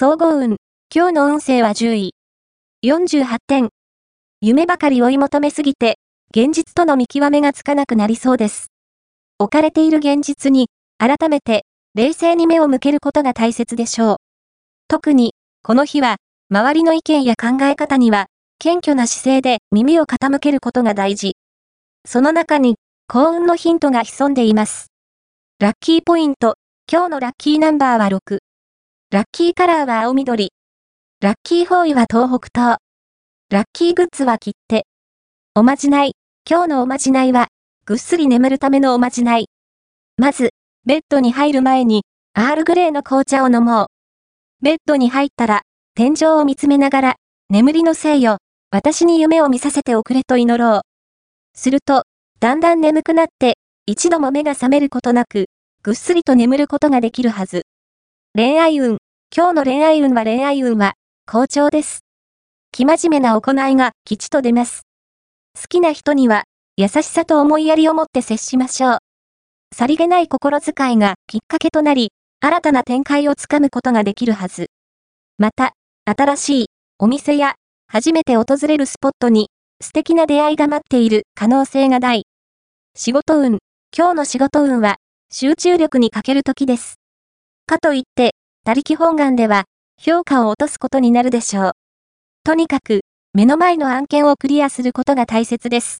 総合運。今日の運勢は10位。48点。夢ばかり追い求めすぎて、現実との見極めがつかなくなりそうです。置かれている現実に、改めて、冷静に目を向けることが大切でしょう。特に、この日は、周りの意見や考え方には、謙虚な姿勢で耳を傾けることが大事。その中に、幸運のヒントが潜んでいます。ラッキーポイント。今日のラッキーナンバーは6。ラッキーカラーは青緑。ラッキーフォーイは東北東。ラッキーグッズは切手。おまじない。今日のおまじないは、ぐっすり眠るためのおまじない。まず、ベッドに入る前に、アールグレーの紅茶を飲もう。ベッドに入ったら、天井を見つめながら、眠りのせいよ、私に夢を見させておくれと祈ろう。すると、だんだん眠くなって、一度も目が覚めることなく、ぐっすりと眠ることができるはず。恋愛運。今日の恋愛運は恋愛運は、好調です。生真面目な行いが吉と出ます。好きな人には、優しさと思いやりを持って接しましょう。さりげない心遣いがきっかけとなり、新たな展開をつかむことができるはず。また、新しいお店や初めて訪れるスポットに素敵な出会いが待っている可能性が大。仕事運。今日の仕事運は集中力に欠ける時です。かといって、他力本願では評価を落とすことになるでしょう。とにかく、目の前の案件をクリアすることが大切です。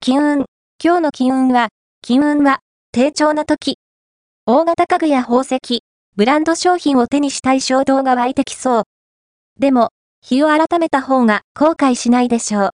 金運。今日の金運は、金運は、低調な時。大型家具や宝石、ブランド商品を手にしたい衝動が湧いてきそう。でも、日を改めた方が後悔しないでしょう。